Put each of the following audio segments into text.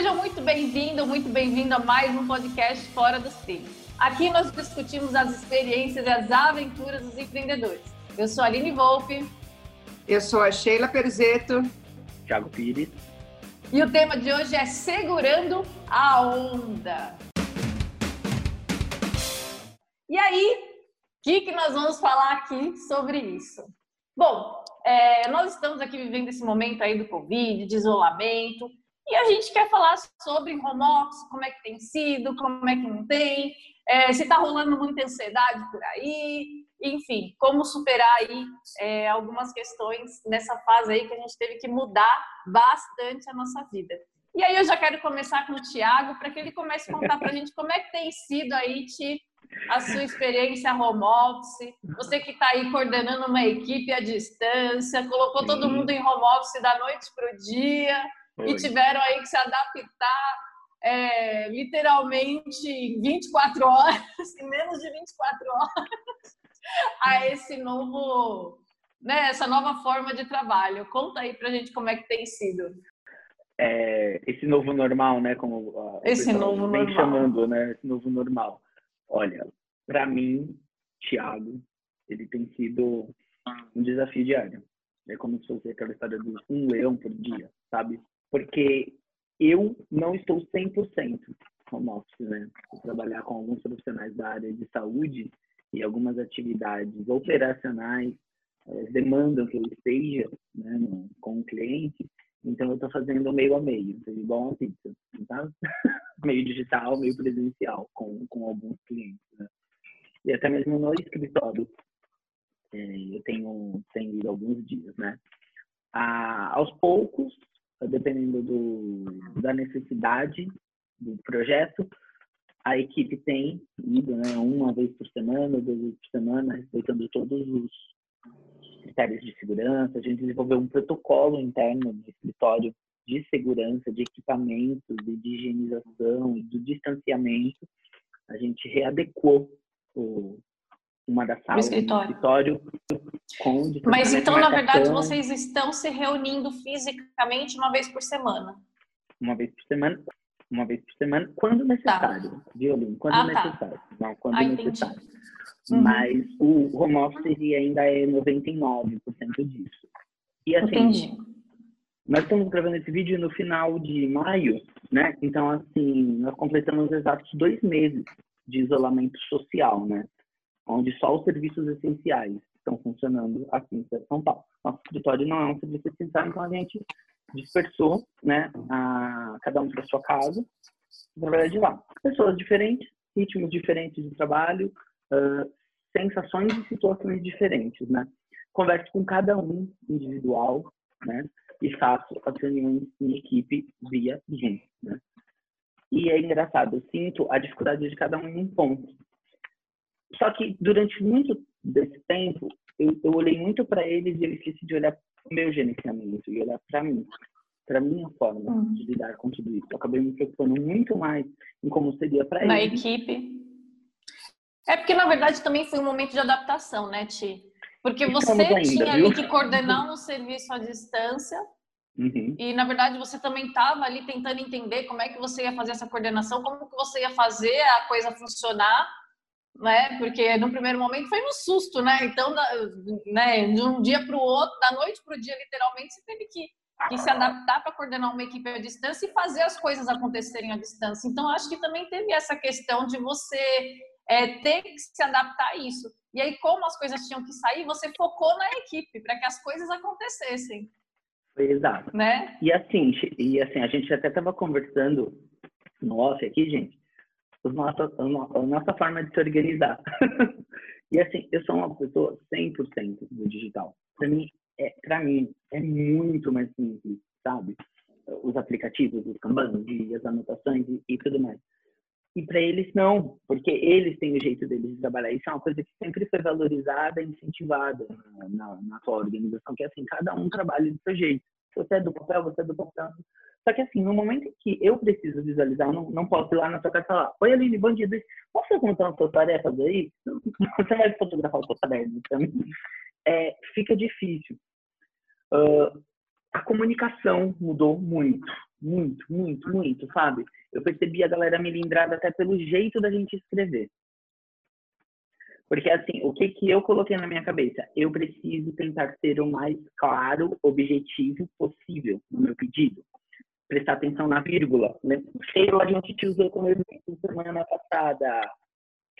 Seja muito bem-vindo, muito bem-vindo a mais um podcast Fora dos Trilhos. Aqui nós discutimos as experiências e as aventuras dos empreendedores. Eu sou a Aline Volpe. Eu sou a Sheila Perzeto. Thiago Pires. E o tema de hoje é Segurando a Onda. E aí, o que, que nós vamos falar aqui sobre isso? Bom, é, nós estamos aqui vivendo esse momento aí do Covid, de isolamento, e a gente quer falar sobre home office, como é que tem sido, como é que não tem, é, se está rolando muita ansiedade por aí, enfim, como superar aí é, algumas questões nessa fase aí que a gente teve que mudar bastante a nossa vida. E aí eu já quero começar com o Tiago, para que ele comece a contar para a gente como é que tem sido aí, Ti, a sua experiência home office, você que está aí coordenando uma equipe à distância, colocou todo mundo em home office da noite para o dia, E tiveram aí que se adaptar é, literalmente em 24 horas, em menos de 24 horas, a esse novo, né, essa nova forma de trabalho. Conta aí pra gente como é que tem sido. É, esse novo normal, né, como esse novo vem normal. chamando, né, esse novo normal. Olha, para mim, Thiago, ele tem sido um desafio diário. É como se fosse aquela história do um leão por dia, sabe? Porque eu não estou 100% home office, né? Vou trabalhar com alguns profissionais da área de saúde e algumas atividades operacionais é, demandam que eu esteja né, no, com o cliente, então eu estou fazendo meio a meio, igual uma pizza, tá? meio digital, meio presencial, com, com alguns clientes. Né? E até mesmo no escritório, é, eu tenho, tenho ido alguns dias, né? Ah, aos poucos, dependendo do, da necessidade do projeto, a equipe tem ido né, uma vez por semana, duas vezes por semana, respeitando todos os critérios de segurança. A gente desenvolveu um protocolo interno do escritório de segurança, de equipamentos de higienização do distanciamento. A gente readequou o, uma das salas do escritório. escritório com Mas então, na verdade, vocês estão se reunindo fisicamente uma vez por semana? Uma vez por semana, uma vez por semana, quando necessário, tá. viu, Quando ah, necessário, tá. não quando ah, necessário. Uhum. Mas o home office ainda é 99% disso. E assim, entendi. nós estamos gravando esse vídeo no final de maio, né? Então, assim, nós completamos exatos dois meses de isolamento social, né? Onde só os serviços essenciais estão funcionando aqui em São Paulo. Nosso escritório não é um serviço essencial, então a gente dispersou, né, a, cada um para sua casa, trabalhar de lá. Pessoas diferentes, ritmos diferentes de trabalho, uh, sensações e situações diferentes, né? Converso com cada um individual, né? E faço as reuniões em equipe via Zoom, né? E é engraçado, eu sinto a dificuldade de cada um em um ponto. Só que durante muito desse tempo, eu, eu olhei muito para eles e eu esqueci de olhar o meu gerenciamento e olhar para mim, para minha forma uhum. de lidar com tudo isso. Eu acabei me preocupando muito mais em como seria para eles. Na equipe. É porque, na verdade, também foi um momento de adaptação, né, Ti? Porque você ainda, tinha viu? ali que coordenar um serviço à distância uhum. e, na verdade, você também estava ali tentando entender como é que você ia fazer essa coordenação, como que você ia fazer a coisa funcionar né? Porque no primeiro momento foi no susto, né? Então, né, de um dia para o outro, da noite para o dia, literalmente, você teve que, que se adaptar para coordenar uma equipe à distância e fazer as coisas acontecerem à distância. Então, acho que também teve essa questão de você é, ter que se adaptar a isso. E aí, como as coisas tinham que sair, você focou na equipe para que as coisas acontecessem. Exato. Né? E assim, e assim, a gente até estava conversando no off aqui, gente, nossa, a nossa forma de se organizar. e assim, eu sou uma pessoa 100% do digital. Para mim, é, para mim, é muito mais simples, sabe? Os aplicativos, os kanbans as anotações e, e tudo mais. E para eles não, porque eles têm o jeito deles de trabalhar. Isso é uma coisa que sempre foi valorizada incentivada na, na, na organização, que é assim, cada um trabalha do seu jeito. Você é do papel, você é do papel. Só que assim, no momento em que eu preciso visualizar, eu não, não posso ir lá na sua casa e falar, oi Aline, dia, posso contar as suas tarefas aí? Você vai fotografar o seu caderno também? É, fica difícil. Uh, a comunicação mudou muito, Muito, muito, muito, sabe? Eu percebi a galera melindrada até pelo jeito da gente escrever. Porque, assim, o que, que eu coloquei na minha cabeça? Eu preciso tentar ser o mais claro, objetivo possível no meu pedido. Prestar atenção na vírgula. Sheila, a gente te usou como exemplo semana passada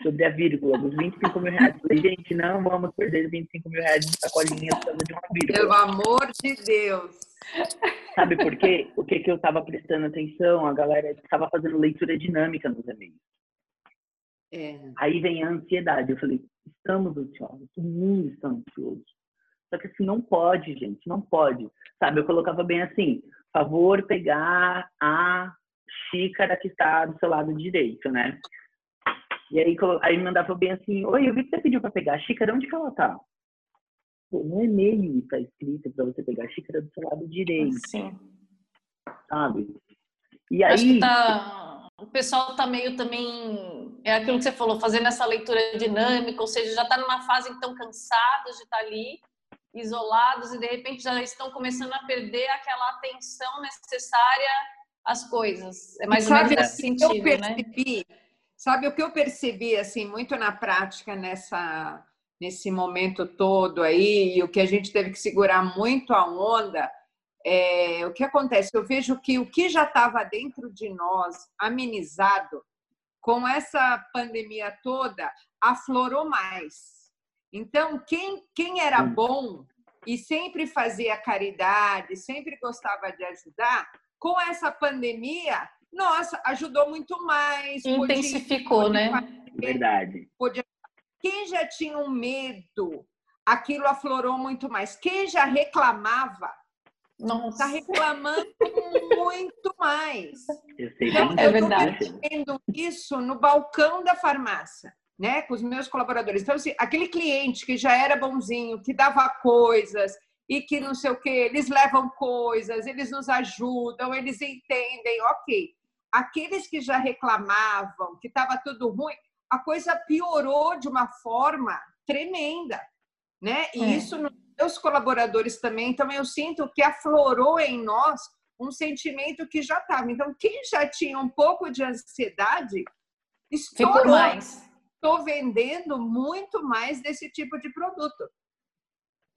sobre a vírgula dos 25 mil reais. Falei, gente, não vamos perder 25 mil reais de sacolinha por causa de uma vírgula. Pelo amor de Deus! Sabe por quê? O que, que eu estava prestando atenção? A galera estava fazendo leitura dinâmica nos e-mails. É. Aí vem a ansiedade. Eu falei, estamos ansiosos, todo mundo está ansioso. Só que assim, não pode, gente, não pode. Sabe, eu colocava bem assim, favor pegar a xícara que está do seu lado direito, né? E aí, aí mandava bem assim, oi, eu vi que você pediu para pegar a xícara, onde que ela tá? Pô, no e-mail está escrito para você pegar a xícara do seu lado direito. Sim. Sabe? E aí... Acho que tá o pessoal está meio também, é aquilo que você falou, fazendo essa leitura dinâmica, ou seja, já está numa fase então cansados de estar tá ali, isolados, e de repente já estão começando a perder aquela atenção necessária às coisas. É mais ou menos nesse sentido, eu né? percebi, né? Sabe o que eu percebi, assim, muito na prática nessa, nesse momento todo aí, e o que a gente teve que segurar muito a onda, é, o que acontece? Eu vejo que o que já estava dentro de nós, amenizado, com essa pandemia toda, aflorou mais. Então, quem, quem era bom e sempre fazia caridade, sempre gostava de ajudar, com essa pandemia, nossa, ajudou muito mais. Intensificou, podia, né? Verdade. Podia... Quem já tinha um medo, aquilo aflorou muito mais. Quem já reclamava, Está reclamando muito mais. Eu sei então, é verdade. Eu vendo isso no balcão da farmácia, né, com os meus colaboradores. Então, assim, aquele cliente que já era bonzinho, que dava coisas e que não sei o que, eles levam coisas, eles nos ajudam, eles entendem, ok. Aqueles que já reclamavam, que estava tudo ruim, a coisa piorou de uma forma tremenda, né? E é. isso não meus colaboradores também, então eu sinto que aflorou em nós um sentimento que já estava. Então, quem já tinha um pouco de ansiedade, estourou. Ficou mais. Estou vendendo muito mais desse tipo de produto.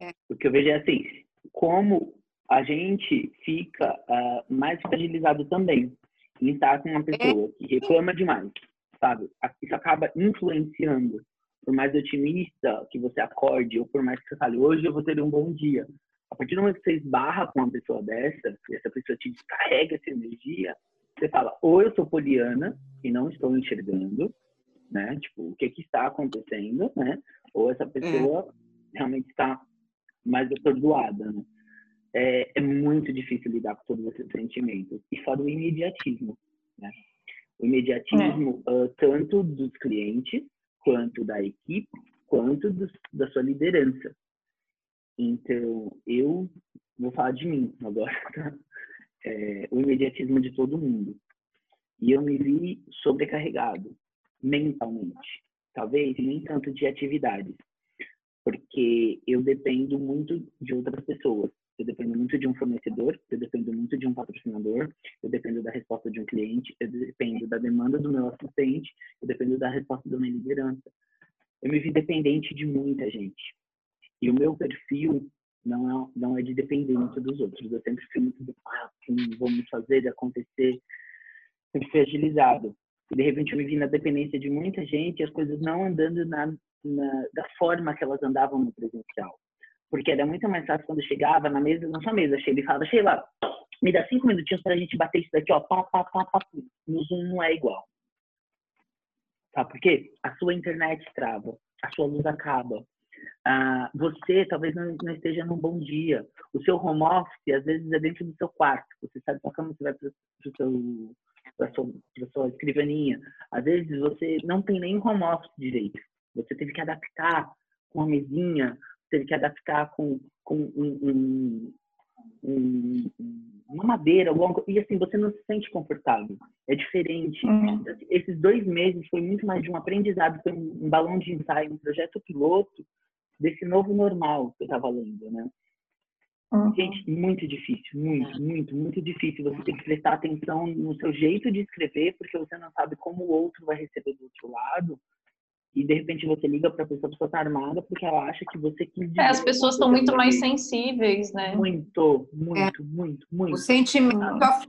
É. O que eu vejo é assim, como a gente fica uh, mais fragilizado também em estar com uma pessoa é. que reclama demais, sabe? Isso acaba influenciando por mais otimista que você acorde, ou por mais que você fale, hoje eu vou ter um bom dia. A partir do momento que você esbarra com uma pessoa dessa, e essa pessoa te descarrega essa energia, você fala, ou eu sou poliana e não estou enxergando, né? Tipo, o que que está acontecendo, né? Ou essa pessoa é. realmente está mais atordoada, né? É, é, muito difícil lidar com todos esses sentimentos. E fora o imediatismo, né? O imediatismo, é. uh, tanto dos clientes, quanto da equipe, quanto do, da sua liderança. Então, eu vou falar de mim agora, tá? É, o imediatismo de todo mundo. E eu me vi sobrecarregado mentalmente. Talvez nem tanto de atividades, porque eu dependo muito de outras pessoas. Eu dependo muito de um fornecedor, eu dependo muito de um patrocinador, eu dependo da resposta de um cliente, eu dependo da demanda do meu assistente, eu dependo da resposta da minha liderança. Eu me vi dependente de muita gente. E o meu perfil não é, não é de dos outros. Eu sempre fui muito do ah, vamos fazer acontecer, sempre fui agilizado. E de repente eu me vi na dependência de muita gente e as coisas não andando na, na, da forma que elas andavam no presencial. Porque era muito mais fácil quando chegava na mesa, na sua mesa, Sheila, e falava, Sheila, me dá cinco minutinhos pra gente bater isso daqui, ó, pá, pá, pá, pá. No Zoom não é igual. Sabe por quê? A sua internet trava, a sua luz acaba. Ah, você talvez não, não, esteja num bom dia. O seu home office, às vezes, é dentro do seu quarto. Você sabe para cama, você vai para a sua, sua escrivaninha. Às vezes, você não tem nem home office direito. Você teve que adaptar com a mesinha, teve que adaptar com, com um, um, um, uma madeira, alguma coisa, e assim, você não se sente confortável. É diferente. Uhum. Esses dois meses foi muito mais de um aprendizado, foi um, balão de ensaio, um projeto piloto desse novo normal que eu estava lendo, né? Uhum. Gente, muito difícil, muito, muito, muito difícil. Você tem que prestar atenção no seu jeito de escrever, porque você não sabe como o outro vai receber do outro lado. E de repente você liga para a pessoa, a pessoa está armada porque ela acha que você quis dizer. É, as pessoas estão muito mais sensíveis, né? Muito, muito, é. muito, muito. O sentimento ah.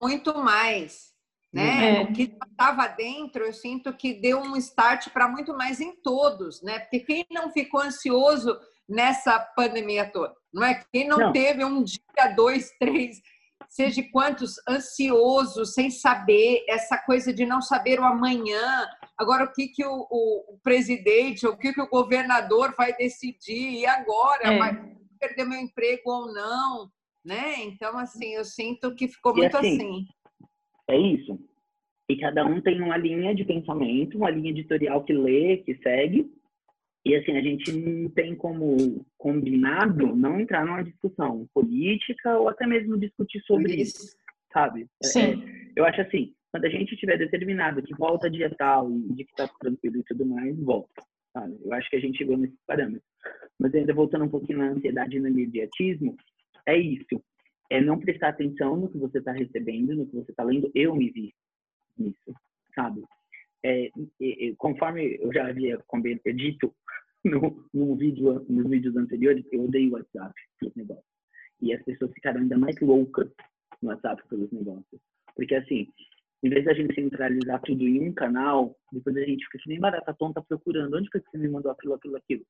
muito mais, né? É. O que estava dentro, eu sinto que deu um start para muito mais em todos, né? Porque quem não ficou ansioso nessa pandemia toda, não é? Quem não, não. teve um dia, dois, três, seja quantos ansiosos, sem saber essa coisa de não saber o amanhã. Agora o que que o, o, presidente, o que que o governador vai decidir e agora é. vai perder meu emprego ou não, né? Então assim, eu sinto que ficou e muito assim, assim. É isso. E cada um tem uma linha de pensamento, uma linha editorial que lê, que segue, e assim, a gente não tem como combinado não entrar numa discussão política ou até mesmo discutir sobre isso, sabe? É, Sim. É, eu acho assim, quando a gente tiver determinado que volta dia tal e de que tá tranquilo e tudo mais, volta. Sabe? Eu acho que a gente chegou nesses parâmetros. Mas ainda voltando um pouquinho na ansiedade e no imediatismo, é isso. É não prestar atenção no que você está recebendo, no que você está lendo. Eu me vi nisso, sabe? É, conforme eu já havia dito no, no vídeo, nos vídeos anteriores, eu odeio o WhatsApp pelos negócios. E as pessoas ficaram ainda mais loucas no WhatsApp pelos negócios. Porque, assim, em vez da gente centralizar tudo em um canal, depois a gente fica que nem barata tonta procurando onde foi que você me mandou aquilo, aquilo, aquilo.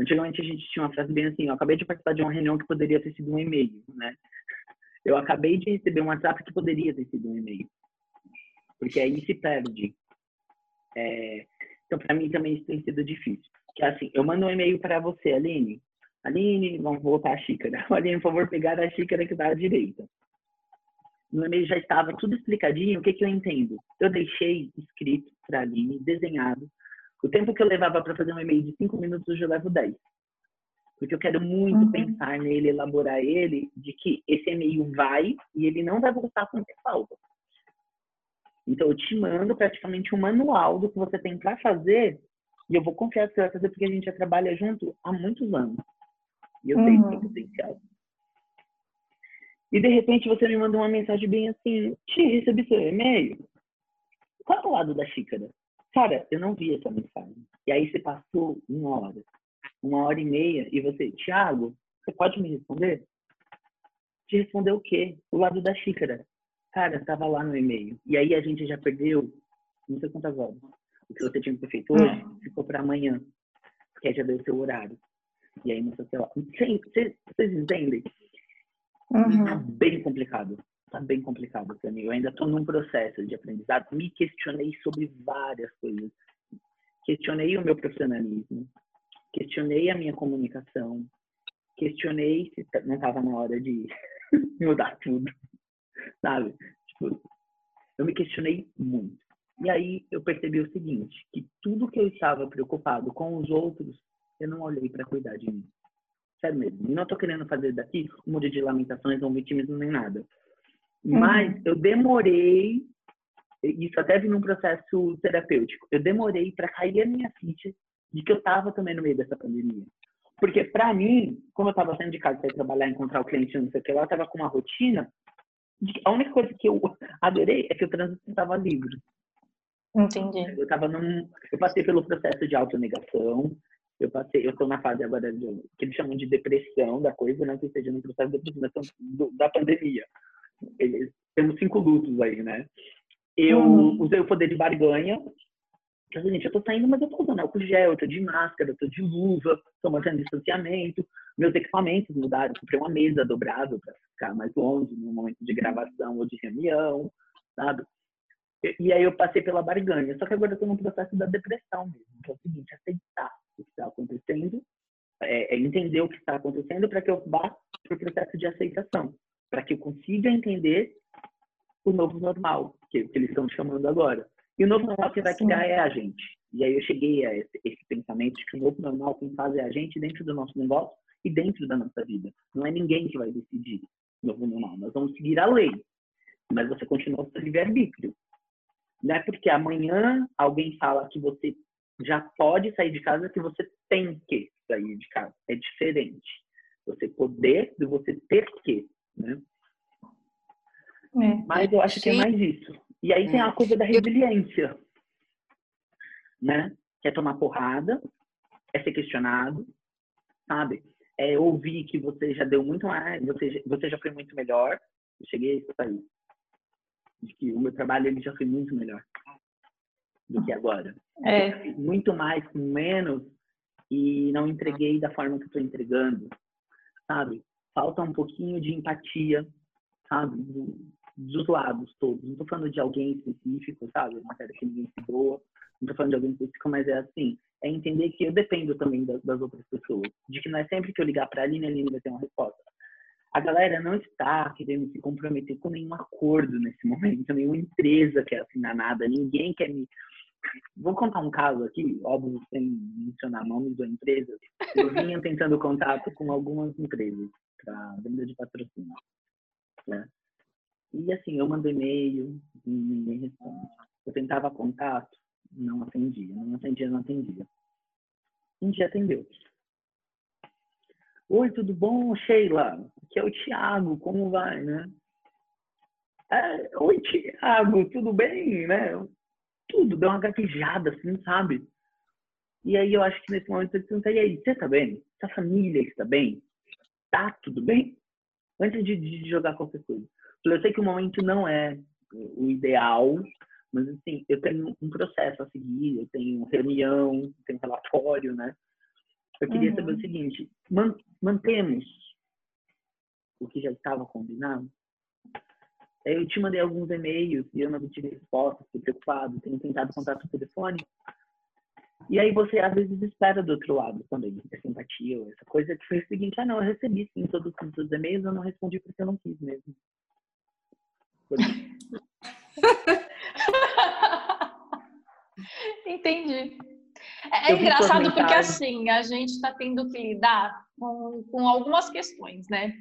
Antigamente a gente tinha uma frase bem assim, eu acabei de participar de uma reunião que poderia ter sido um e-mail, né? Eu acabei de receber um WhatsApp que poderia ter sido um e-mail. Porque aí se perde. É... Então, para mim também isso tem sido difícil que assim, eu mando um e-mail para você, Aline. Aline, vamos voltar a xícara. Aline, por favor, pegar a xícara que está à direita. No e-mail já estava tudo explicadinho, o que, que eu entendo? Eu deixei escrito para a Aline, desenhado. O tempo que eu levava para fazer um e-mail de cinco minutos, eu já levo 10. Porque eu quero muito uhum. pensar nele, elaborar ele, de que esse e-mail vai e ele não vai voltar com o que falta. Então, eu te mando praticamente um manual do que você tem para fazer e eu vou confiar que você vai fazer porque a gente já trabalha junto há muitos anos. E eu uhum. sei potencial. E de repente você me manda uma mensagem bem assim: Ti, recebi seu e-mail. Qual é o lado da xícara? Cara, eu não vi essa mensagem. E aí você passou uma hora, uma hora e meia, e você, Thiago, você pode me responder? Te responder o quê? O lado da xícara. Cara, estava lá no e-mail. E aí a gente já perdeu não sei quantas horas o que você tinha que ter feito hoje hum. ficou para amanhã, que aí já deu o seu horário. E aí, no seu celular. Vocês entendem? Uhum. Tá bem complicado. Tá bem complicado para mim. Eu ainda estou num processo de aprendizado. Me questionei sobre várias coisas. Questionei o meu profissionalismo. Questionei a minha comunicação. Questionei se não estava na hora de mudar tudo. Sabe? Tipo, eu me questionei muito. E aí eu percebi o seguinte, que tudo que eu estava preocupado com os outros, eu não olhei para cuidar de mim. Sério mesmo. E não estou querendo fazer daqui um monte de lamentações ou vitimismo nem nada. Uhum. Mas eu demorei, isso até vi num processo terapêutico, eu demorei para cair a minha ficha de que eu estava também no meio dessa pandemia. Porque para mim, como eu estava saindo de casa para trabalhar, encontrar o cliente, não sei o que lá, eu estava com uma rotina. A única coisa que eu adorei é que o trânsito estava livre. Entendi. Eu tava num, eu passei pelo processo de autonegação. Eu passei, eu tô na fase agora de, que eles chamam de depressão da coisa, não que esteja no processo de depressão da pandemia. Eles, temos cinco lutos aí, né? Eu uhum. usei o poder de barganha. Que, gente, eu tô saindo, mas eu tô usando álcool gel, eu tô de máscara, eu tô de luva, tô mantendo distanciamento. Meus equipamentos mudaram. comprei uma mesa dobrável para ficar mais longe no momento de gravação ou de reunião, sabe? E aí eu passei pela barganha. Só que agora eu num processo da depressão mesmo, que é o seguinte, aceitar o que está acontecendo, é, é entender o que está acontecendo para que eu vá para o processo de aceitação, para que eu consiga entender o novo normal, que, que eles estão chamando agora. E o novo normal que vai criar é a gente. E aí eu cheguei a esse, esse pensamento de que o novo normal quem faz é a gente dentro do nosso negócio e dentro da nossa vida. Não é ninguém que vai decidir o novo normal. Nós vamos seguir a lei, mas você continua o seu livre-arbítrio. Não é porque amanhã alguém fala que você já pode sair de casa que você tem que sair de casa. É diferente. Você poder de você ter que, né? É. Mas eu acho que é mais isso. E aí tem a coisa da resiliência, né? Que é tomar porrada, é ser questionado, sabe? É ouvir que você já deu muito mais, você, já- você já foi muito melhor. Eu cheguei a isso. De que o meu trabalho ele já foi muito melhor do que agora. É. Muito mais com menos e não entreguei da forma que estou entregando, sabe? Falta um pouquinho de empatia, sabe? Do- dos lados todos. Não estou falando de alguém específico, sabe? Uma série que ninguém se doa. Não estou falando de alguém específico, mas é assim. É entender que eu dependo também das, das outras pessoas. De que não é sempre que eu ligar para a Aline, a Aline vai ter uma resposta. A galera não está querendo se comprometer com nenhum acordo nesse momento, nenhuma empresa quer assinar nada, ninguém quer me Vou contar um caso aqui, óbvio, sem mencionar nomes ou empresas. Eu vinha tentando contato com algumas empresas para venda de patrocínio. Né? E assim, eu mandei e-mail, ninguém responde. Eu tentava contato, não atendia. Não atendia, não atendia. Um dia atendeu. Oi, tudo bom, Sheila? Aqui é o Thiago, como vai, né? É, Oi, Thiago, tudo bem, né? tudo, deu uma gaguejada, assim, sabe? E aí eu acho que nesse momento eu perguntei, e aí, você tá bem? Sua família está bem? Tá tudo bem? Antes de, de jogar qualquer coisa. Eu sei que o momento não é o ideal, mas assim, eu tenho um processo a seguir, eu tenho reunião, eu tenho relatório, né? Eu queria Uhum. saber o seguinte, man- mantemos o que já estava combinado? Aí Eu te mandei alguns e-mails e eu não tive resposta, fiquei preocupado, tenho tentado contato por telefone. E aí você às vezes espera do outro lado também, essa empatia, ou essa coisa que foi o seguinte, ah não, eu recebi sim todos os e-mails, eu não respondi porque eu não quis mesmo. Entendi. É, é Eu engraçado porque assim, a gente está tendo que lidar com, com algumas questões, né?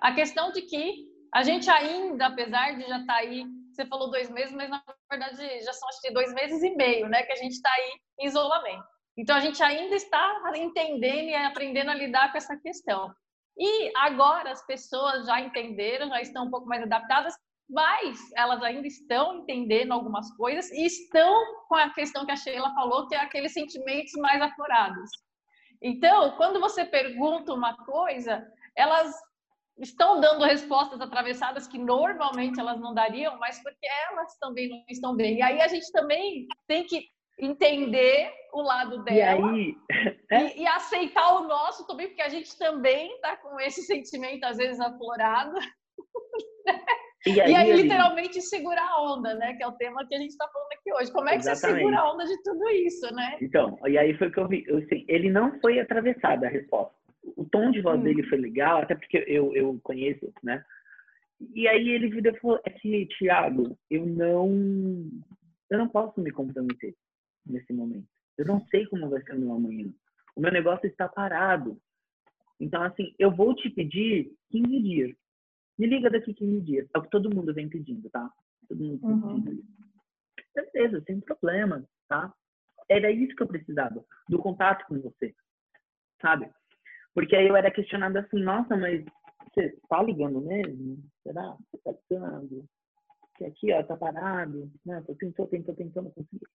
A questão de que a gente ainda, apesar de já estar aí, você falou dois meses, mas na verdade já são acho que dois meses e meio, né? Que a gente está aí em isolamento. Então a gente ainda está entendendo e aprendendo a lidar com essa questão. E agora as pessoas já entenderam, já estão um pouco mais adaptadas, mas elas ainda estão entendendo algumas coisas e estão com a questão que a Sheila falou, que é aqueles sentimentos mais aflorados. Então, quando você pergunta uma coisa, elas estão dando respostas atravessadas que normalmente elas não dariam, mas porque elas também não estão bem. E aí a gente também tem que entender o lado E dela aí, é, e, e aceitar o nosso também, porque a gente também está com esse sentimento às vezes aflorado. e E aí, literalmente, segurar a onda, né? Que é o tema que a gente está falando aqui hoje. Como é que você Exatamente. segura a onda de tudo isso, né? Então, e aí foi que eu vi. Eu, assim, ele não foi atravessado a resposta. O tom de voz Hum. dele foi legal, até porque eu, eu conheço, né? E aí ele virou e falou, é que, Thiago, eu não, eu não posso me comprometer nesse momento. Eu não sei como vai ser o meu amanhã. O meu negócio está parado. Então, assim, eu vou te pedir 15 dias. Me liga daqui 15 dias. É o que todo mundo vem pedindo, tá? Todo mundo vem Uhum. pedindo isso. Certeza, sem problema, tá? Era isso que eu precisava, do contato com você, sabe? Porque aí eu era questionado assim, nossa, mas você tá ligando mesmo? Será? Você tá ligando? Que aqui, ó, tá parado, né? Tô tentando, tentando, tentando conseguir.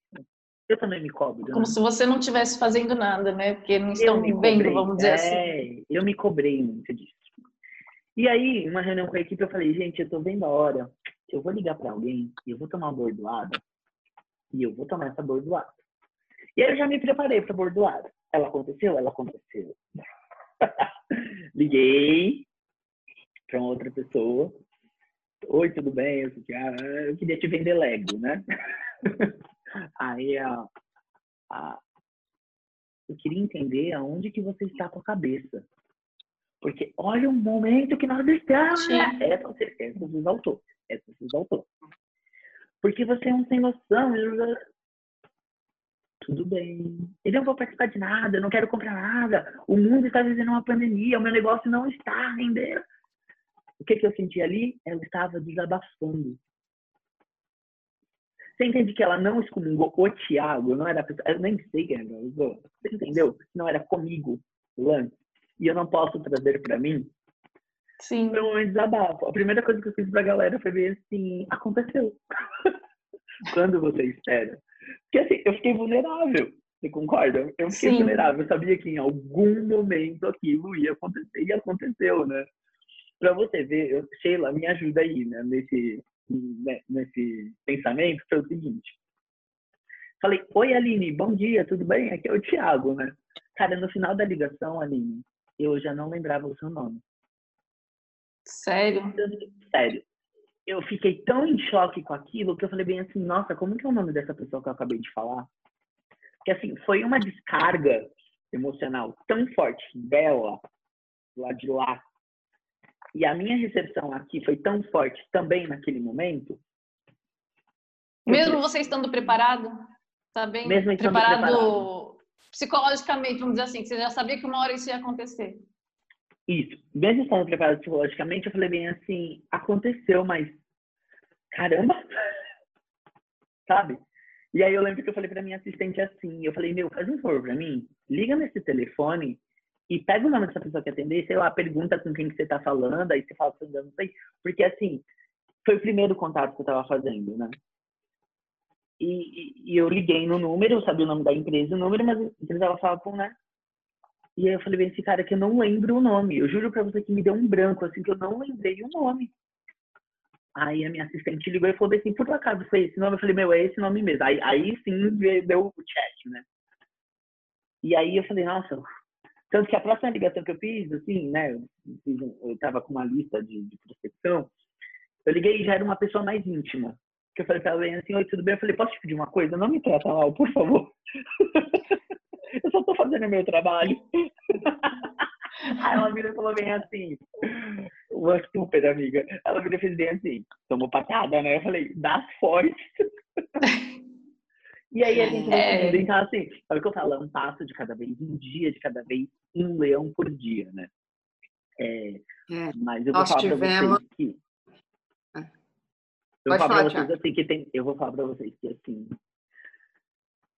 Eu também me cobro. Como né? se você não estivesse fazendo nada, né? Porque não estão me vendo, cobrei, vamos dizer assim. é, Eu me cobrei muito disso. E aí, uma reunião com a equipe, eu falei, gente, eu tô vendo a hora que eu vou ligar pra alguém e eu vou tomar uma bordoada e eu vou tomar essa bordoada. E aí eu já me preparei pra bordoada. Ela aconteceu? Ela aconteceu. Liguei pra uma outra pessoa. Oi, tudo bem? Eu, Thiago. eu queria te vender Lego, né? aí eu queria entender aonde que você está com a cabeça. Porque olha o momento que nós estamos. Sim. Essa, você- essa você exaltou. Essa você exaltou. Porque você é um sem noção. eu- Tudo bem. Eu não vou participar de nada, eu não quero comprar nada. O mundo está vivendo uma pandemia, o meu negócio não está rendendo. O que, que eu senti ali? Ela estava desabafando. Você entende que ela não excomungou o Thiago? Não era a pessoa, eu nem sei quem era. Você entendeu? Não era comigo lance. E eu não posso trazer para mim, Sim. foi um momento de desabafo. A primeira coisa que eu fiz pra galera foi ver assim, aconteceu. Quando você espera. Porque assim, eu fiquei vulnerável. Você concorda? Eu fiquei Sim. vulnerável. Eu sabia que em algum momento aquilo ia acontecer. E aconteceu, né? Pra você ver, eu, Sheila, me ajuda aí, né? Nesse, né, nesse pensamento, foi o seguinte. Falei, oi Aline, bom dia, tudo bem? Aqui é o Thiago, né? Cara, no final da ligação, Aline, eu já não lembrava o seu nome. Sério? Sério. Eu fiquei tão em choque com aquilo que eu falei bem assim, nossa, como que é o nome dessa pessoa que eu acabei de falar? Porque assim, foi uma descarga emocional tão forte dela, lá de lá. E a minha recepção aqui foi tão forte também naquele momento. Mesmo você estando preparado? Tá bem Mesmo preparado, preparado. Psicologicamente, vamos dizer assim, que você já sabia que uma hora isso ia acontecer. Isso. Mesmo estando preparado psicologicamente, eu falei bem assim, aconteceu, mas caramba! Sabe? E aí eu lembro que eu falei pra minha assistente assim, eu falei, meu, faz um favor pra mim, liga nesse telefone e pega o nome dessa pessoa que atender, sei lá, pergunta com quem que você tá falando, aí você fala eu não sei. Porque assim, foi o primeiro contato que eu tava fazendo, né? E, e, eu liguei no número, eu sabia o nome da empresa o número, mas eu precisava falar com, né? E aí eu falei bem, esse cara que eu não lembro o nome. Eu juro pra você que me deu um branco, assim, que eu não lembrei o nome. Aí a minha assistente ligou e falou assim, por acaso foi esse nome? Eu falei, meu, é esse nome mesmo. Aí, aí sim deu o chat, né? E aí eu falei, nossa. Tanto que a próxima ligação que eu fiz, assim, né? Eu, fiz eu tava com uma lista de, de prospecção. Eu liguei e já era uma pessoa mais íntima. Que eu falei pra ela bem assim, oi, tudo bem? Eu falei, posso te pedir uma coisa? Não me trata mal, por favor. eu só tô fazendo o meu trabalho. Aí ela virou e falou bem assim, uma super amiga. Ela virou e fez bem assim, tomou patada, né? Eu falei, dá forte. e aí a gente É. brincar assim, sabe o que eu falo? É um passo de cada vez, um dia de cada vez, um leão por dia, né? É, É. mas eu vou Nós falar pra tivemos- vocês que. Eu vou falar falar, pra vocês assim que tem. Eu vou falar pra vocês que assim.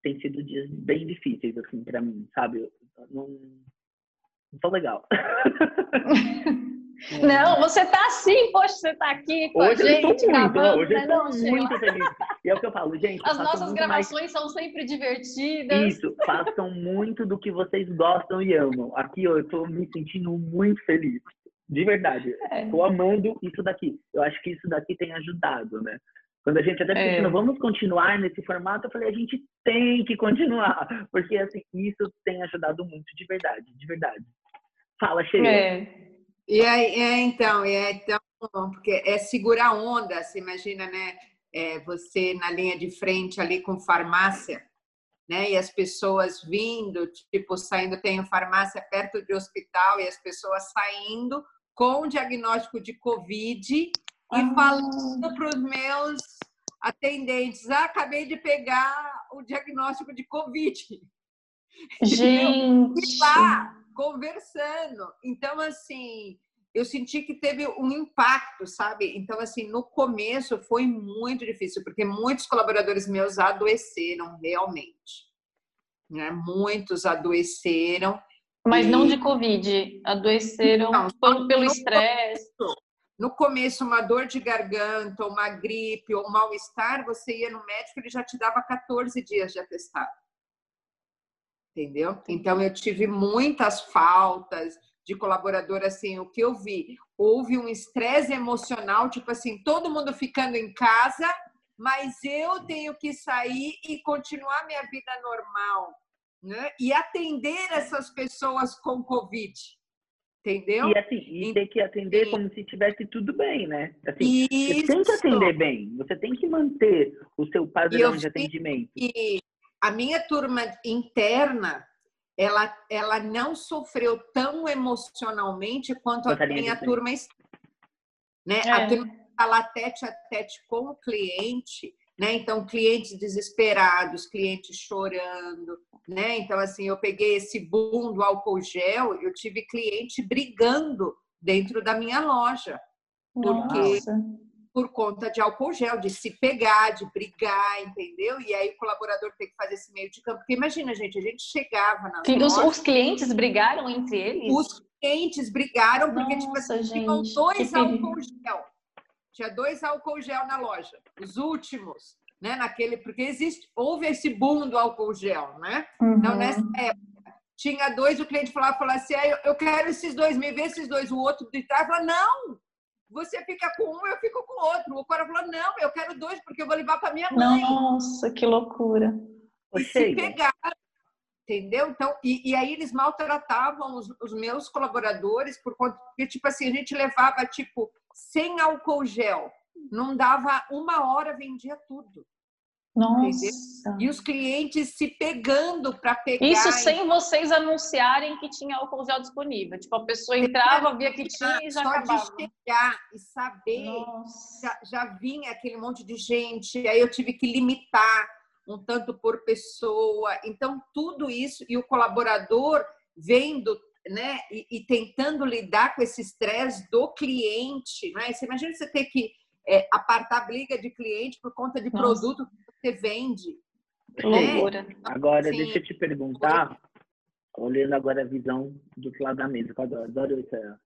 Tem sido dias bem difíceis, assim, pra mim, sabe? Eu não. Não tô legal. Não, você tá assim, poxa, você tá aqui com Hoje a eu gente, estou muito, gravando, hoje eu né? Estou Sheila? muito feliz. E é o que eu falo, gente. As nossas gravações mais- são sempre divertidas. Isso, façam muito do que vocês gostam e amam. Aqui eu tô me sentindo muito feliz. De verdade. É. Tô amando isso daqui. Eu acho que isso daqui tem ajudado, né? Quando a gente até É. pensou, vamos continuar nesse formato, eu falei, a gente tem que continuar. Porque, assim, isso tem ajudado muito, de verdade, de verdade. Fala, Sheila. É. E aí, é, então, e é tão bom, porque é segurar a onda, você imagina, né? É, você na linha de frente ali com farmácia, né? E as pessoas vindo, tipo, saindo, tem farmácia perto de hospital e as pessoas saindo com o diagnóstico de Covid e Ah. falando para os meus atendentes, ah, acabei de pegar o diagnóstico de Covid. Gente. E lá, conversando. Então, assim, eu senti que teve um impacto, sabe? Então, assim, no começo foi muito difícil, porque muitos colaboradores meus adoeceram realmente. Né? Muitos adoeceram. Mas E- não de Covid. Adoeceram Não, pelo, pelo não- estresse. No começo, uma dor de garganta, uma gripe ou um mal-estar, você ia no médico, ele já te dava 14 dias de atestado. Entendeu? Então, eu tive muitas faltas de colaborador, assim, o que eu vi? Houve um estresse emocional, tipo assim, todo mundo ficando em casa, mas eu tenho que sair e continuar minha vida normal, né? E atender essas pessoas com Covid. Entendeu? E assim, e ter que atender Sim. como se tivesse tudo bem, né? Assim, você tem que atender bem, você tem que manter o seu padrão de atendimento. E a minha turma interna, ela, ela não sofreu tão emocionalmente quanto a minha turma externa. Né? É. A turma está lá tete a tete com o cliente, né? Então, clientes desesperados, clientes chorando, né? Então, assim, eu peguei esse boom do álcool gel, eu tive cliente brigando dentro da minha loja Porque- Nossa. por conta de álcool gel, de se pegar, de brigar, entendeu? E aí o colaborador tem que fazer esse meio de campo. Porque imagina, gente, a gente chegava na Os, loja, os clientes brigaram entre eles? os clientes brigaram porque, tipo Nossa, assim, tinham gente, dois álcool gel. Tinha dois álcool gel na loja. Os últimos, né? Naquele, porque existe, houve esse boom do álcool gel, né? Então, Uhum. nessa época, tinha dois, o cliente falava, falava assim, ah, eu, eu quero esses dois, me vê esses dois. O outro de trás falava, não, você fica com um, eu fico com o outro. O cara falou, não, eu quero dois, porque eu vou levar para minha mãe. Nossa, que loucura. E se pegaram, entendeu? Então, e, e aí eles maltratavam os, os meus colaboradores por conta que, tipo assim, a gente levava, tipo, sem álcool gel. Não dava uma hora, vendia tudo. Nossa. E os clientes se pegando para pegar. Isso sem vocês anunciarem que tinha álcool gel disponível. Tipo, a pessoa entrava, via que tinha e já Só acabava. de chegar e saber, já, já vinha aquele monte de gente. Aí eu tive que limitar um tanto por pessoa. Então, tudo isso, e o colaborador vendo né, e, e tentando lidar com esse estresse do cliente. Né? Você imagina você ter que é, apartar briga de cliente por conta de Nossa. produto que você vende. Que loucura. Agora, Sim. deixa eu te perguntar, olhando agora a visão do lado da mesa, eu adoro, adoro essa,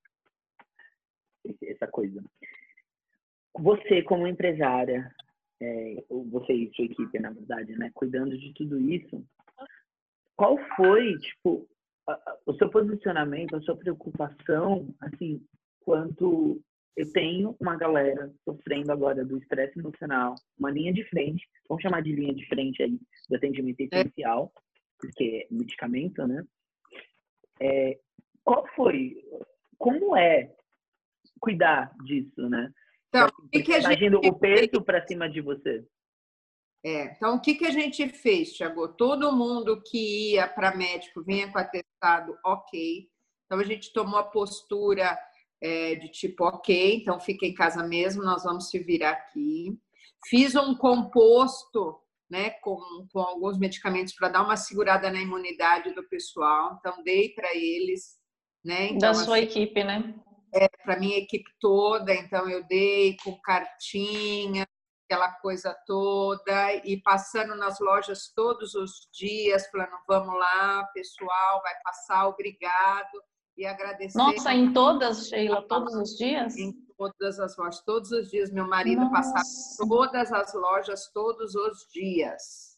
essa coisa. Você, como empresária, é, ou você e sua equipe, na verdade, né, cuidando de tudo isso, qual foi, tipo, a- a- o seu posicionamento, a sua preocupação, assim, quanto eu tenho uma galera sofrendo agora do estresse emocional, uma linha de frente, vamos chamar de linha de frente aí, do atendimento essencial, porque é medicamento, né? É, qual foi, como é cuidar disso, né? Então, o que, que a tá gente o peso para cima de você. É, então, o que, que a gente fez, Tiago? Todo mundo que ia para médico vinha com atestado ok. Então, a gente tomou a postura é, de tipo ok, então fica em casa mesmo, nós vamos se virar aqui. Fiz um composto né, com, com alguns medicamentos para dar uma segurada na imunidade do pessoal. Então, dei para eles. Né? Então, Da sua assim, equipe, né? Para minha equipe toda, então eu dei com cartinha, aquela coisa toda, e passando nas lojas todos os dias, falando, vamos lá, pessoal, vai passar, obrigado, e agradecer. Nossa, em todas, Sheila, todos os dias? Em todas as lojas, todos os dias, meu marido passava Nossa. todas as lojas, todos os dias.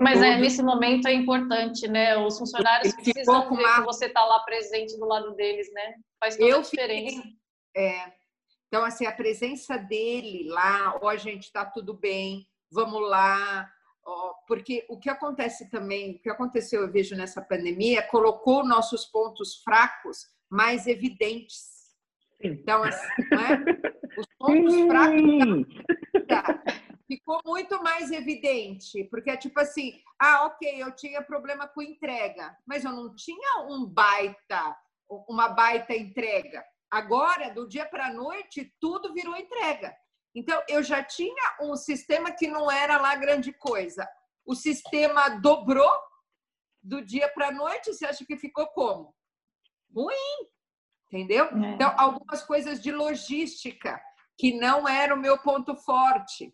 Mas é, Todos- nesse momento é importante, né? Os funcionários ficou precisam ver uma- que você está lá presente do lado deles, né? Faz toda Eu a diferença. fiquei- É, então, assim, a presença dele lá, ó, a gente está tudo bem, vamos lá. ó, porque o que acontece também, o que aconteceu, eu vejo nessa pandemia, colocou nossos pontos fracos mais evidentes. Então, assim, não é? os pontos fracos Sim. Tá. Ficou muito mais evidente, porque é tipo assim, ah, ok, eu tinha problema com entrega, mas eu não tinha um baita, uma baita entrega. Agora, do dia para a noite, tudo virou entrega. Então, eu já tinha um sistema que não era lá grande coisa. O sistema dobrou do dia para a noite, você acha que ficou como? Ruim, entendeu? É. Então, algumas coisas de logística que não era o meu ponto forte,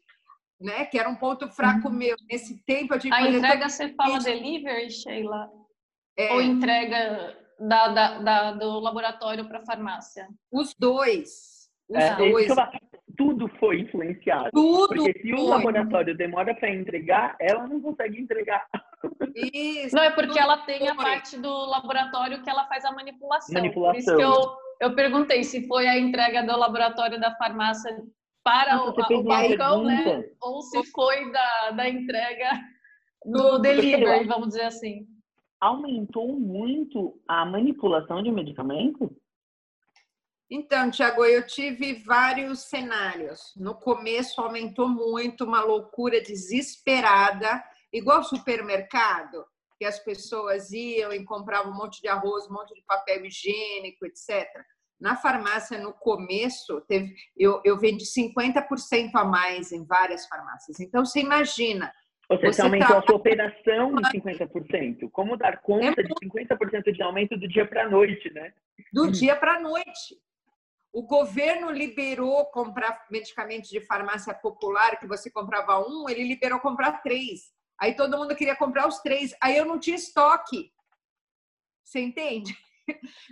né? Que era um ponto fraco meu. Nesse tempo eu tive que A fazer entrega você fala isso. delivery, Sheila? é, Ou entrega da, da- da- do laboratório para farmácia? os dois. Os É, dois. Tudo foi influenciado. Tudo Porque se o laboratório demora para entregar, ela não consegue entregar. Isso. Não, é porque ela tem a foi. parte do laboratório que ela faz a manipulação. Por isso Manipulação. que eu, eu perguntei se foi a entrega do laboratório da farmácia para o, o balcão, né? Ou se foi da, da entrega do delivery, vamos dizer assim. Aumentou muito a manipulação de medicamento? Então, Tiago, eu tive vários cenários. No começo aumentou muito, uma loucura desesperada, igual supermercado, que as pessoas iam e compravam um monte de arroz, um monte de papel higiênico, etc. Na farmácia, no começo, teve, eu, eu vendi 50% a mais em várias farmácias. Então, você imagina, você Você aumentou tá- a sua operação em 50%. Como dar conta É de 50% de aumento do dia para a noite, né? do dia para a noite. O governo liberou comprar medicamentos de farmácia popular, que você comprava um, ele liberou comprar três. Aí todo mundo queria comprar os três. Aí eu não tinha estoque. Você entende?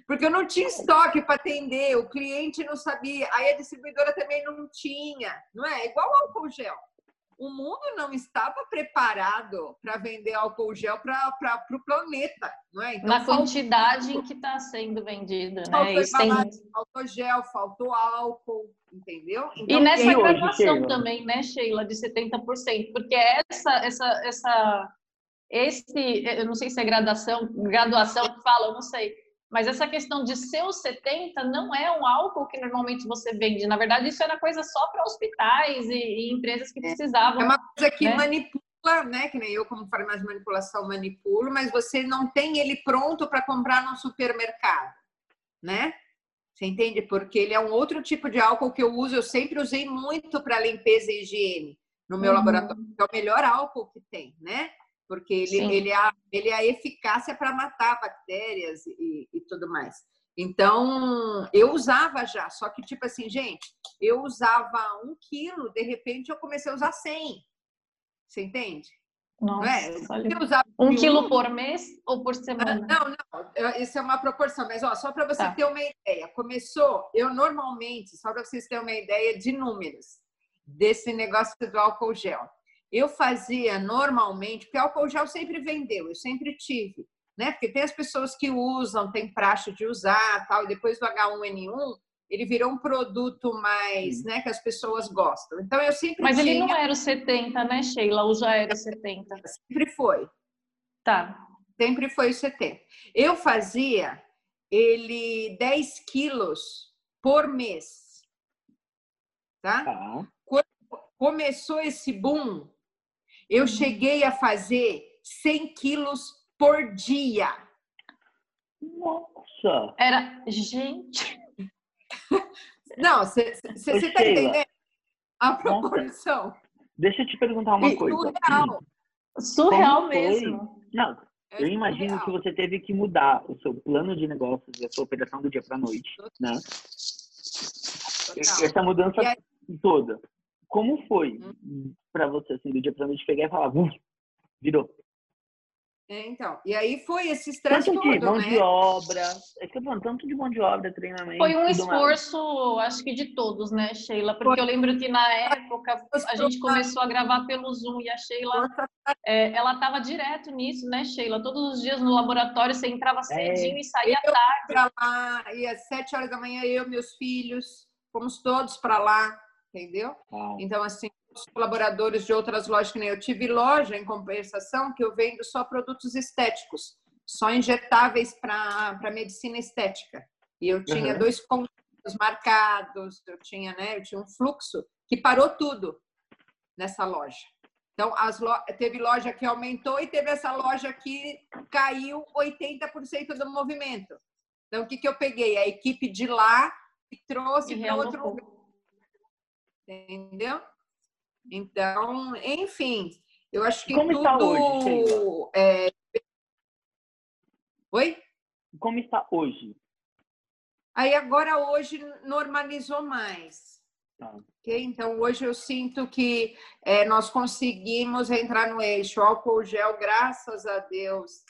Porque eu não tinha estoque para atender, o cliente não sabia, aí a distribuidora também não tinha, não é? Igual álcool gel o mundo não estava preparado para vender álcool gel para o planeta, não é? Então, Na quantidade em que está sendo vendido, né? Faltou, tem... faltou gel, faltou álcool, entendeu? Então, e nessa graduação também, né, Sheila, de 70%, porque essa, essa, essa, esse, eu não sei se é graduação, graduação que fala, eu não sei, mas essa questão de ser os 70 não é um álcool que normalmente você vende. Na verdade, isso era coisa só para hospitais e, e, empresas que é. precisavam. É uma coisa que né? manipula, né? Que nem eu, como farmácia de manipulação, manipulo, mas você não tem ele pronto para comprar no supermercado, né? Você entende? Porque ele é um outro tipo de álcool que eu uso, eu sempre usei muito para limpeza e higiene no meu uhum. laboratório. É o melhor álcool que tem, né? Porque ele, ele, é, a, ele é a eficácia para matar bactérias e, e tudo mais. Então, eu usava já, só que, tipo assim, gente, eu usava um quilo, de repente eu comecei a usar 100. Você entende? Nossa, não é? um mil... quilo por mês ou por semana? Não, não, isso é uma proporção, mas ó, só para você tá. ter uma ideia. Começou, eu normalmente, só para vocês terem uma ideia de números desse negócio do álcool gel. Eu fazia normalmente, porque álcool gel sempre vendeu, eu sempre tive, né? Porque tem as pessoas que usam, tem praxe de usar, tal, e depois do H1N1, ele virou um produto mais, né, que as pessoas gostam. Então eu sempre Mas tinha... ele não era o 70, né, Sheila? Ou já era o 70? Sempre foi. Tá. Sempre foi o 70. Eu fazia ele 10 quilos por mês. Tá? tá. Quando começou esse boom, eu cheguei a fazer 100 quilos por dia. Nossa! Era, gente. Não, você está entendendo a proporção? Nossa. Deixa eu te perguntar uma e coisa. Surreal. Surreal mesmo. Não, é eu imagino surreal. que você teve que mudar o seu plano de negócios e a sua operação do dia para noite, né? Total. Essa mudança aí... toda. Como foi hum. para você, assim, do dia para noite pegar e falar, virou? É, então, e aí foi esse estresse tanto todo, de mão né? de obra, é que eu falo, tanto de mão de obra, treinamento. Foi um esforço, mais. acho que de todos, né, Sheila? Porque foi. eu lembro que na época a gente começou a gravar pelo Zoom e a Sheila, é, ela estava direto nisso, né, Sheila? Todos os dias no laboratório você entrava é. cedinho é. e saía eu tarde. Pra lá, ia às sete horas da manhã, eu, meus filhos, fomos todos para lá entendeu? Ah. Então, assim, os colaboradores de outras lojas, que nem eu tive loja em compensação, que eu vendo só produtos estéticos, só injetáveis para medicina estética. E eu tinha uhum. dois pontos marcados, eu tinha, né, eu tinha um fluxo que parou tudo nessa loja. Então, as lo... teve loja que aumentou e teve essa loja que caiu 80% do movimento. Então, o que, que eu peguei? A equipe de lá e trouxe para outro lugar entendeu? Então, enfim, eu acho que Como tudo... está hoje, é... Oi? Como está hoje? Aí agora hoje normalizou mais. Tá. Okay? Então hoje eu sinto que é, nós conseguimos entrar no eixo. O álcool gel, graças a Deus,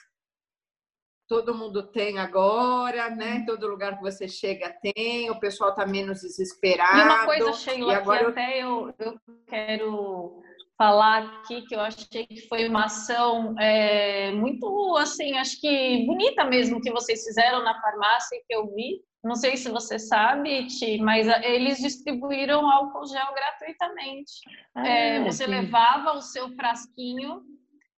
todo mundo tem agora, né? Uhum. Todo lugar que você chega tem, o pessoal tá menos desesperado. E uma coisa, Sheila, e agora que eu... até eu, eu quero falar aqui, que eu achei que foi uma ação é, muito, assim, acho que bonita mesmo que vocês fizeram na farmácia que eu vi. Não sei se você sabe, Ti, mas eles distribuíram álcool gel gratuitamente. Ah, é, você sim. levava o seu frasquinho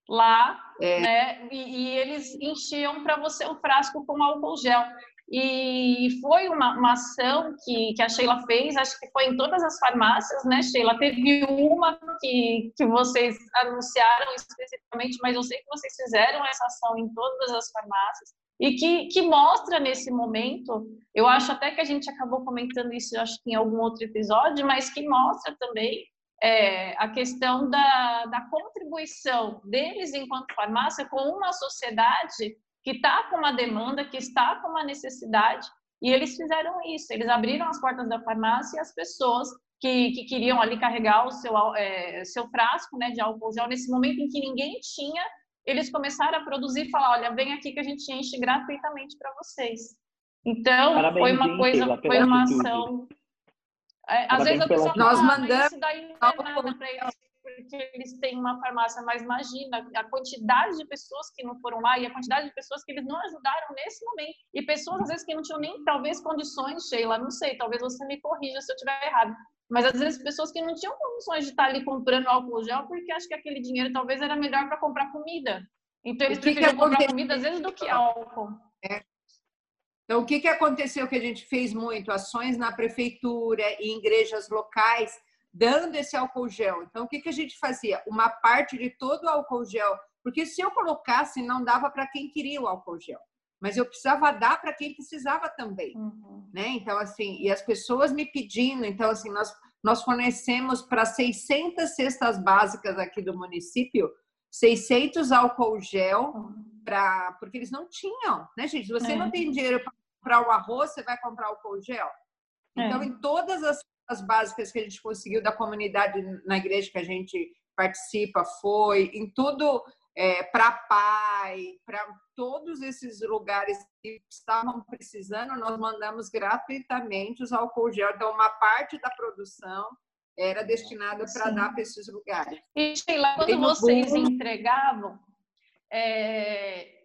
lá, é. né? E, e, eles enchiam para você o frasco com álcool gel. E foi uma, uma, ação que, que a Sheila fez, acho que foi em todas as farmácias, né, Sheila? Teve uma que, que vocês anunciaram especificamente, mas eu sei que vocês fizeram essa ação em todas as farmácias e que, que mostra nesse momento, eu acho até que a gente acabou comentando isso, acho que em algum outro episódio, mas que mostra também é, a questão da, da contribuição deles enquanto farmácia com uma sociedade que está com uma demanda, que está com uma necessidade, e eles fizeram isso, eles abriram as portas da farmácia e as pessoas que, que queriam ali carregar o seu, é, seu frasco né, de álcool gel, nesse momento em que ninguém tinha, eles começaram a produzir e falar, olha, vem aqui que a gente enche gratuitamente para vocês. Então, Parabéns, foi uma coisa, foi uma ação. É, às vezes a pessoa fala, nós mandamos isso daí não é nada para eles, porque eles têm uma farmácia, mas imagina a quantidade de pessoas que não foram lá e a quantidade de pessoas que eles não ajudaram nesse momento. E pessoas, às vezes, que não tinham nem, talvez, condições, Sheila, não sei, talvez você me corrija se eu estiver errado, mas às vezes pessoas que não tinham condições de estar ali comprando álcool gel porque acho que aquele dinheiro talvez era melhor para comprar comida. Então eles preferiam comprar comida às vezes do que álcool. É. Então o que, que aconteceu que a gente fez muito? Ações na prefeitura e igrejas locais dando esse álcool gel. Então o que, que a gente fazia? Uma parte de todo o álcool gel, porque se eu colocasse não dava para quem queria o álcool gel mas eu precisava dar para quem precisava também, uhum. né? Então assim, e as pessoas me pedindo, então assim, nós nós fornecemos para 600 cestas básicas aqui do município 600 álcool gel uhum. Para porque eles não tinham, né, gente? Se você é. não tem dinheiro para comprar o arroz, você vai comprar álcool gel. Então, é. em todas as, as básicas que a gente conseguiu da comunidade na igreja que a gente participa, foi em tudo é, para pai, para todos esses lugares que estavam precisando, nós mandamos gratuitamente os álcool gel. Então, uma parte da produção era destinada para dar para esses lugares. E, Sheila, quando vocês entregavam, é,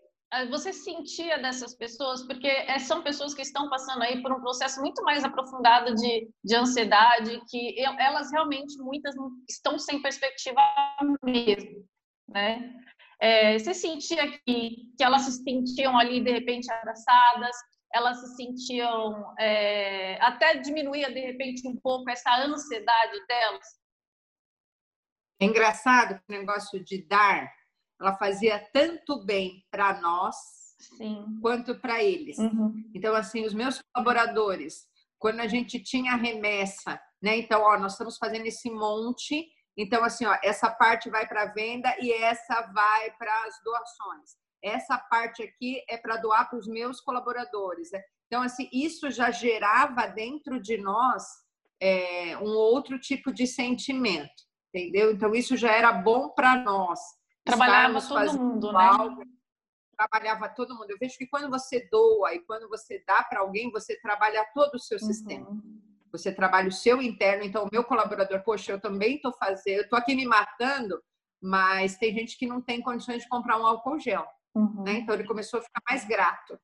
você sentia dessas pessoas, porque é, são pessoas que estão passando aí por um processo muito mais aprofundado de, de ansiedade, que elas realmente, muitas, estão sem perspectiva mesmo, né? É, você sentia que, que elas se sentiam ali, de repente, abraçadas, elas se sentiam, é, até diminuía, de repente, um pouco essa ansiedade delas? É engraçado o negócio de dar, ela fazia tanto bem para nós Sim. quanto para eles. Uhum. Então, assim, os meus colaboradores, quando a gente tinha remessa, né? Então, ó, nós estamos fazendo esse monte então, assim, ó, essa parte vai para venda e essa vai para as doações. Essa parte aqui é para doar para os meus colaboradores. Né? Então, assim, isso já gerava dentro de nós é, um outro tipo de sentimento, entendeu? Então, isso já era bom para nós. Trabalhava todo mundo, né? algo, né? Trabalhava todo mundo. Eu vejo que quando você doa e quando você dá para alguém, você trabalha todo o seu uhum. sistema você trabalha o seu interno, então o meu colaborador, poxa, eu também estou fazendo, eu estou aqui me matando, mas tem gente que não tem condições de comprar um álcool gel, uhum. né? Então ele começou a ficar mais grato,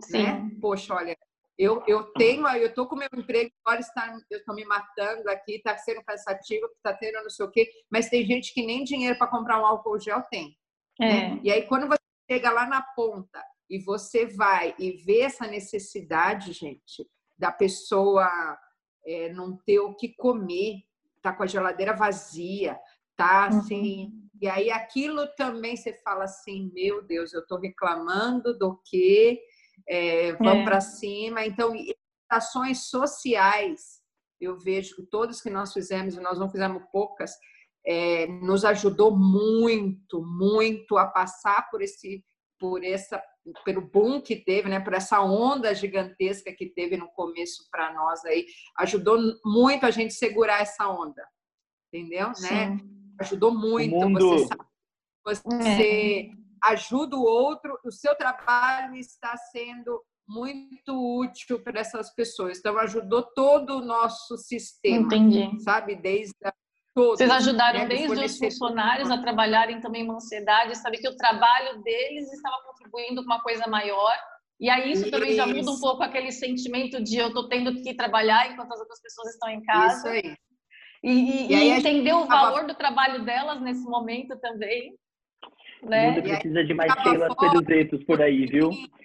Sim. né? Poxa, olha, eu, eu tenho, eu estou com meu emprego, agora está, eu estou me matando aqui, está sendo cansativo, está tendo não sei o quê, mas tem gente que nem dinheiro para comprar um álcool gel tem. Né? É. Né? E aí quando você chega lá na ponta e você vai e vê essa necessidade, gente, da pessoa é, não ter o que comer, tá com a geladeira vazia, tá uhum. assim. Uhum. E aí aquilo também você fala assim, meu Deus, eu estou reclamando do que, é, vamos é. para cima. Então, ações sociais, eu vejo que todas que nós fizemos, e nós não fizemos poucas, é, nos ajudou muito, muito a passar por esse, por essa pelo boom que teve, né, por essa onda gigantesca que teve no começo para nós aí, ajudou muito a gente segurar essa onda, entendeu? Né? Ajudou muito. Mundo... Você, sabe, você é. Ajuda o outro, o seu trabalho está sendo muito útil para essas pessoas. Então ajudou todo o nosso sistema, Entendi. sabe, desde a Todos, Vocês ajudaram né, desde os funcionários a trabalharem também uma ansiedade, saber que o trabalho deles estava contribuindo com uma coisa maior. E aí isso, isso. também já muda um pouco aquele sentimento de eu estou tendo que trabalhar enquanto as outras pessoas estão em casa. Isso aí. E, e, e, e entender o valor do trabalho delas nesse momento também. Né? O mundo precisa de mais Sheila Peruzetos por aí, viu?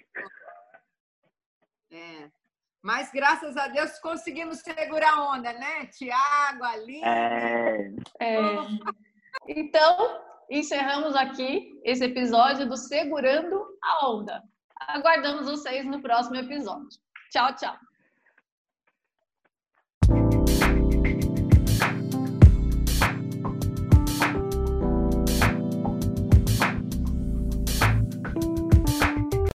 Mas graças a Deus conseguimos segurar a onda, né? Tiago, ali. É. é. Então, encerramos aqui esse episódio do Segurando a Onda. Aguardamos vocês no próximo episódio. Tchau, tchau.